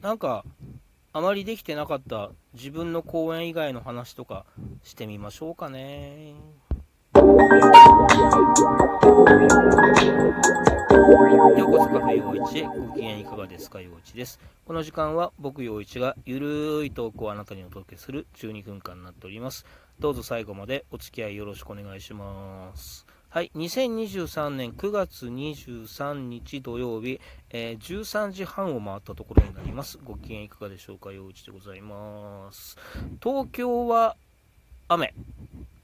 なんか、あまりできてなかった自分の公演以外の話とかしてみましょうかね。ようこそカフェ陽一へご機嫌いかがですか陽一です。この時間は僕陽一がゆるいトークをあなたにお届けする12分間になっております。どうぞ最後までお付き合いよろしくお願いします。はい、2023年9月23日土曜日、えー、13時半を回ったところになります。ご機嫌いかがでしょうか、陽一でございます。東京は雨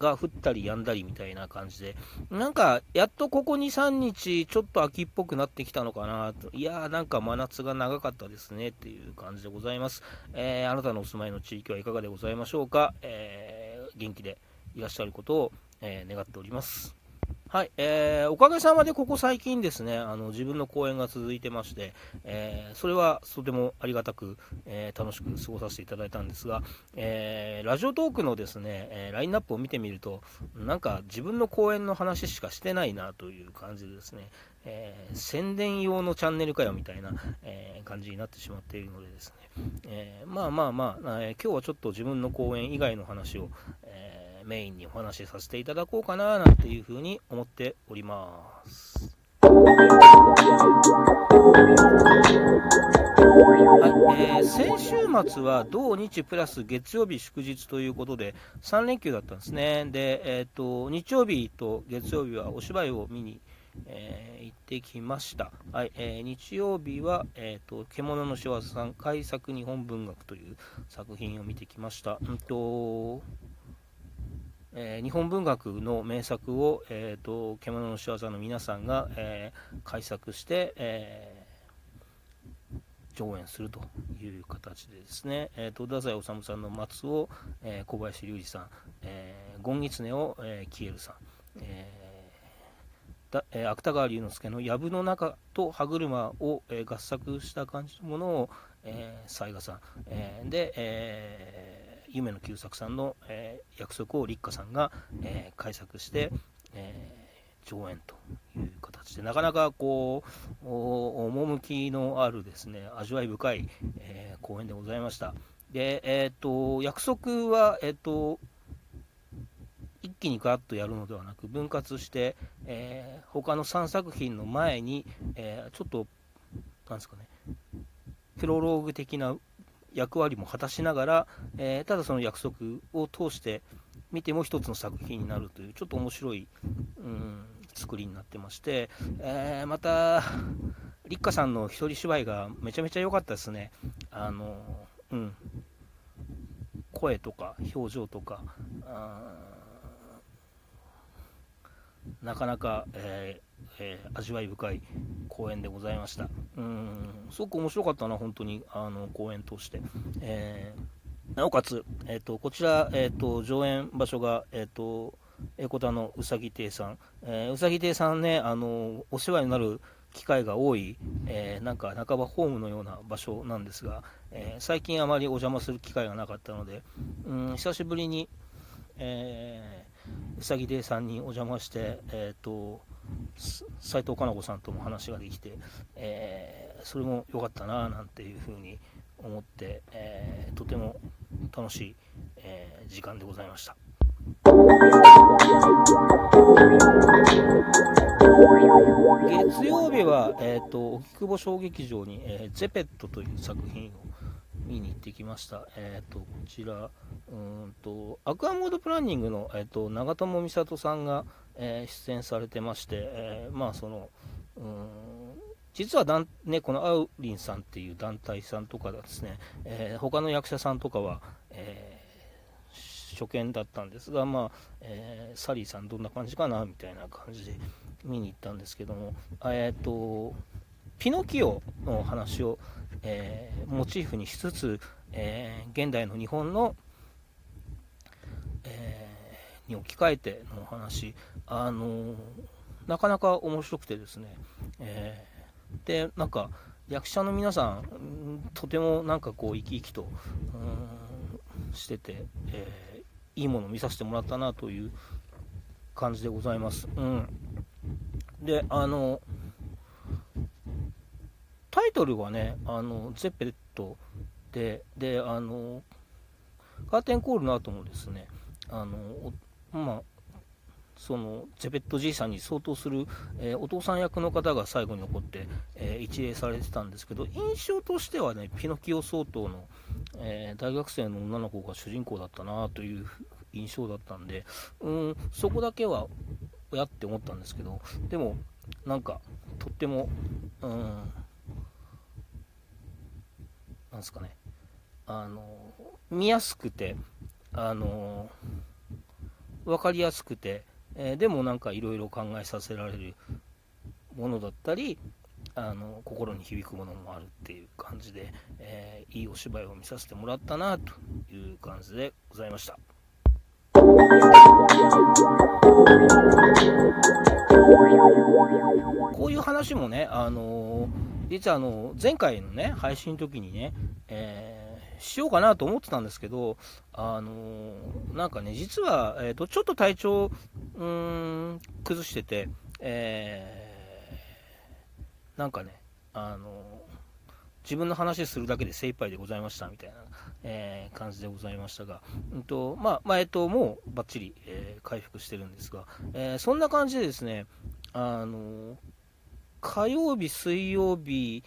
が降ったり止んだりみたいな感じで、なんか、やっとここ2、3日、ちょっと秋っぽくなってきたのかなと、いやー、なんか真夏が長かったですねっていう感じでございます。えー、あなたのお住まいの地域はいかがでございましょうか、えー、元気でいらっしゃることを、え、願っております。はい、えー、おかげさまでここ最近ですね、あの自分の公演が続いてまして、えー、それはとてもありがたく、えー、楽しく過ごさせていただいたんですが、えーラジオトークのですね、えラインナップを見てみると、なんか自分の公演の話しかしてないなという感じでですね、え宣伝用のチャンネルかよみたいな、え感じになってしまっているのでですね、えまあまあまあ、え今日はちょっと自分の公演以外の話を、えメインにお話しさせていただこうかななんていうふうに思っております。はいえー、先週末は土日プラス月曜日祝日ということで3連休だったんですね。で、えーと、日曜日と月曜日はお芝居を見に、えー、行ってきました。はいえー、日曜日は、えーと、獣の仕業さん改作日本文学という作品を見てきました。うんとえー、日本文学の名作を、えーと、獣の仕業の皆さんが、えー、改作して、えー、上演するという形でですね、えーと、太宰治さんの松を、えー、小林隆二さん、えー、ゴンギツネを、えー、キエルさん、えーだえー、芥川龍之介の藪の中と歯車を、えー、合作した感じのものを、えー、雑賀さん、えー、で、えー夢の久作さんの、えー、約束を立花さんが、えー、改作して、え、上演という形でなかなかこう趣のあるですね味わい深い、えー、公演でございました。で、えーと、約束は、えーと、一気にガッとやるのではなく分割して、えー、他の3作品の前に、えー、ちょっとなんですかねプロローグ的な役割も果たしながら、えー、ただその約束を通して見ても一つの作品になるというちょっと面白い、うん、作りになってまして、えー、また立花さんの一人芝居がめちゃめちゃ良かったですね。あの、うん、声とか表情とかなかなか、えーえー、味わい深い公演でございました。うん、すごく面白かったな、本当に、あの、公演として。えー、なおかつ、えっ、ー、と、こちら、えっ、と、上演場所が、えっ、と、エコタのうさぎ亭さん、えー、うさぎ亭さんね、あの、お世話になる機会が多い、えー、なんか半ばホームのような場所なんですが、えー、最近あまりお邪魔する機会がなかったので、うん、久しぶりに、えー、うさぎ亭さんにお邪魔して、えっ、と、斉藤かな子さんとも話ができて、えー、それも良かったななんていうふうに思って、えー、とても楽しい、えー、時間でございました。月曜日は、えーと、荻窪小劇場に、えー、ゼペットという作品を見に行ってきました。えっ、ー、と、こちら、うんと、アクアモードプランニングの、えーと、長友美里さんが、えー、出演されてまして、えー、まあその、うん実はだん、ね、このアウリンさんっていう団体さんとかですね、えー、他の役者さんとかは、えー、初見だったんですが、まあえー、サリーさんどんな感じかなみたいな感じで見に行ったんですけども、え、ー、と、ピノキオの話を、えー、モチーフにしつつ、え、現代の日本の、に置き換えての話、あのなかなか面白くてですね、えで、なんか、役者の皆さん、とてもなんかこう、生き生きと、してて、えーいいものを見させてもらったなという感じでございます。うん。で、あの、タイトルはね、あのゼッペットで、であのカーテンコールの後もですね、あのまあ、そのゼペットじいさんに相当する、えー、お父さん役の方が最後に残って、えー、一礼されてたんですけど、印象としてはね、ピノキオ相当の、えー、大学生の女の子が主人公だったなという印象だったんで、うん、そこだけは、やって思ったんですけど、でも、なんか、とっても、うん、なんですかね、あの、見やすくて、あの、分かりやすくて、えー、でもなんかいろいろ考えさせられるものだったりあの心に響くものもあるっていう感じで、えー、いいお芝居を見させてもらったなという感じでございました。こういう話もね、あのー、実はあの前回のね配信の時にね、えーしようかなと思ってたんですけど、あのー、なんかね、実は、えーと、ちょっと体調、うん、崩してて、えー、なんかね、あのー、自分の話するだけで精一杯でございましたみたいな、えー、感じでございましたが、うんとまあまあ、えっと、もうばっちり、えー、回復してるんですが、えー、そんな感じでですね、あの火曜日、水曜日、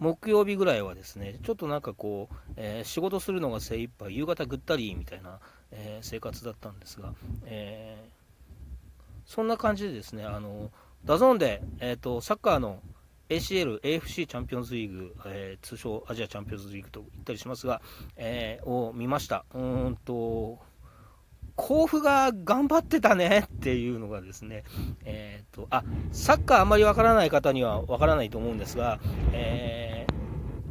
木曜日ぐらいはですね、ちょっとなんかこう、えー、仕事するのが精一杯、夕方ぐったりみたいな、えー、生活だったんですが、えー、そんな感じでですね、あの、DAZN で、えっ、と、サッカーの ACL、AFC チャンピオンズリーグ、え通称アジアチャンピオンズリーグと言ったりしますが、えを見ました。うんと、甲府が頑張ってたねっていうのがですね、えーと、あサッカーあんまりわからない方にはわからないと思うんですが、えー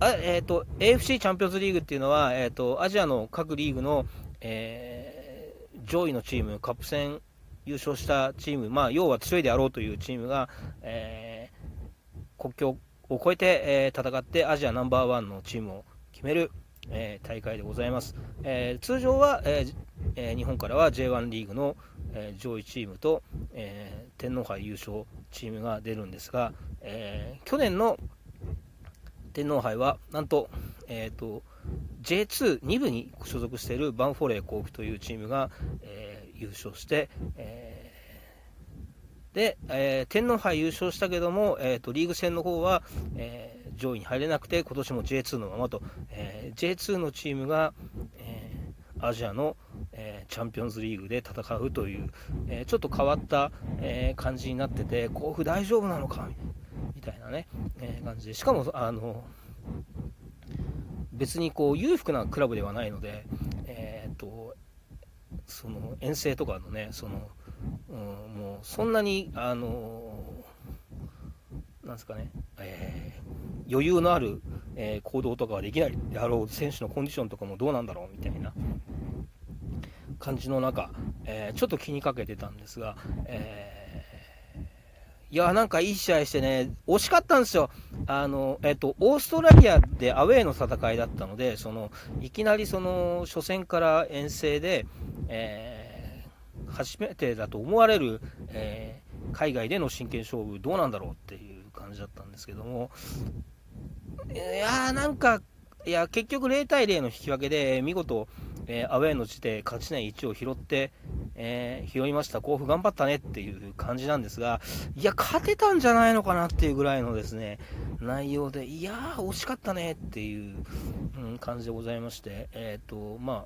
あえーと、AFC チャンピオンズリーグっていうのは、えーと、アジアの各リーグの、えー、上位のチーム、カップ戦優勝したチーム、まあ、要は強いであろうというチームが、えー、国境を越えて、えー、戦ってアジアナンバーワンのチームを決める、えー、大会でございます。えー、通常は、えー日本からは J1 リーグの、え上位チームと、え天皇杯優勝チームが出るんですが、え去年の天皇杯はなんと,、えーと、J2、2部に所属しているバンフォレー甲府というチームが、え優勝して、えで、え天皇杯優勝したけども、えーと、リーグ戦の方は、え上位に入れなくて、今年も J2 のままと、えー、J2 のチームが、えー、アジアの、えー、チャンピオンズリーグで戦うという、えちょっと変わった、え感じになってて、甲府大丈夫なのかみたいなね、え感じで、しかも、あの別にこう裕福なクラブではないので、えーと、その遠征とかのね、そのうん、もうそんなに、あのなんですかね、えー、余裕のある、え、行動とかはできないであろう選手のコンディションとかもどうなんだろうみたいな感じの中、えー、ちょっと気にかけてたんですが、えいや、なんかいい試合してね、惜しかったんですよ。あの、えっと、オーストラリアでアウェーの戦いだったので、その、いきなりその、初戦から遠征で、えー、初めてだと思われる、えー、海外での真剣勝負どうなんだろうっていう感じだったんですけども、いやーなんか、いや、結局0対0の引き分けで、見事、えー、アウェーの地で勝ちない1を拾って、えー、拾いました、甲府頑張ったねっていう感じなんですが、いや、勝てたんじゃないのかなっていうぐらいのですね、内容で、いやー、惜しかったねっていう、うん、感じでございまして、えっ、ー、と、ま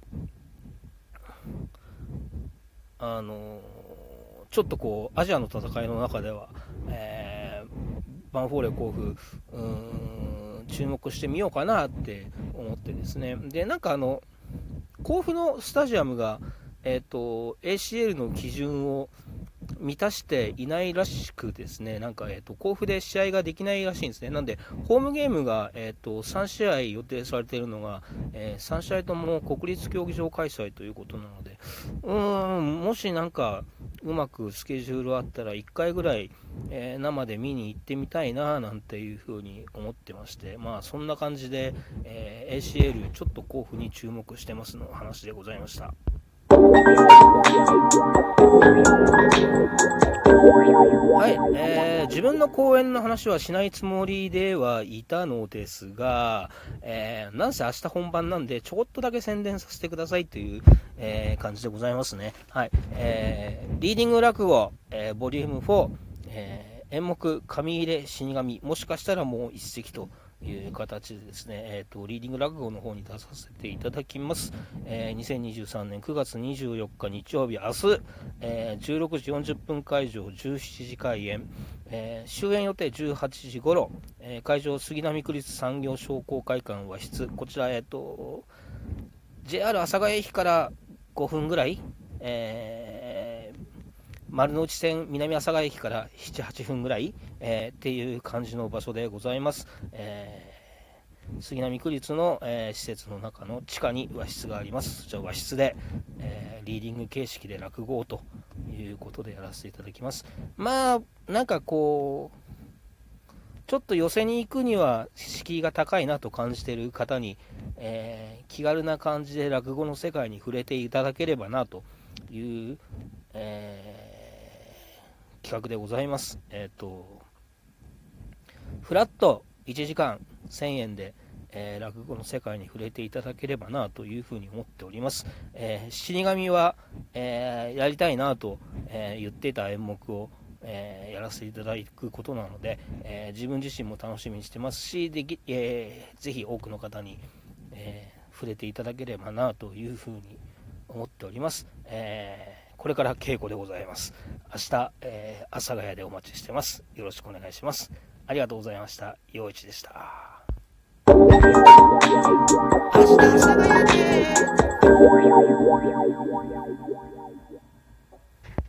あ、あのちょっとこう、アジアの戦いの中では、えーバンフォーレ甲府、うん注目してみようかなって思ってですね、でなんかあの甲府のスタジアムが、えーと、ACL の基準を満たしていないらしくですね、なんか、えーと、甲府で試合ができないらしいんですね。なんで、ホームゲームが、えーと、3試合予定されているのが、えー、3試合とも国立競技場開催ということなので、うーん、もしなんか、うまくスケジュールあったら1回ぐらい、えー、生で見に行ってみたいななんていうふうに思ってまして、まあそんな感じで、えー、ACL ちょっと甲府に注目してますの話でございました。はい、えー、自分の講演の話はしないつもりではいたのですが、えー、なんせ明日本番なんで、ちょこっとだけ宣伝させてくださいという、えー、感じでございますね。はい、えー、リーディング落語、えー、ボリューム4、えー、演目、神入れ死神、もしかしたらもう一席と、いう形でですね、えーと、リーディング落語の方に出させていただきます。えー、2023年9月24日日曜日、明日、えー、16時40分会場、17時開演、えー、終演予定18時頃、え会場杉並区立産業商工会館和室、こちら、えーと、JR 阿佐ヶ谷駅から5分ぐらい、え丸の内線南阿佐ヶ谷駅から7、8分ぐらい、えー、っていう感じの場所でございます。えー、杉並区立の、えー、施設の中の地下に和室があります。そちら和室で、えリーディング形式で落語ということでやらせていただきます。まあ、なんかこう、ちょっと寄せに行くには敷居が高いなと感じている方に、えー、気軽な感じで落語の世界に触れていただければなという、え、企画でございます。えっ、ー、と、フラット1時間1000円で、えー、落語の世界に触れていただければなというふうに思っております。えー、死神は、えー、やりたいなと、え言っていた演目を、えやらせていただくことなので、え自分自身も楽しみにしてますし、できえー、ぜひ多くの方に、え触れていただければなというふうに思っております。えこれから稽古でございます。明日、え阿佐ヶ谷でお待ちしてます。よろしくお願いします。ありがとうございました。陽一でした。明日、阿佐ヶ谷で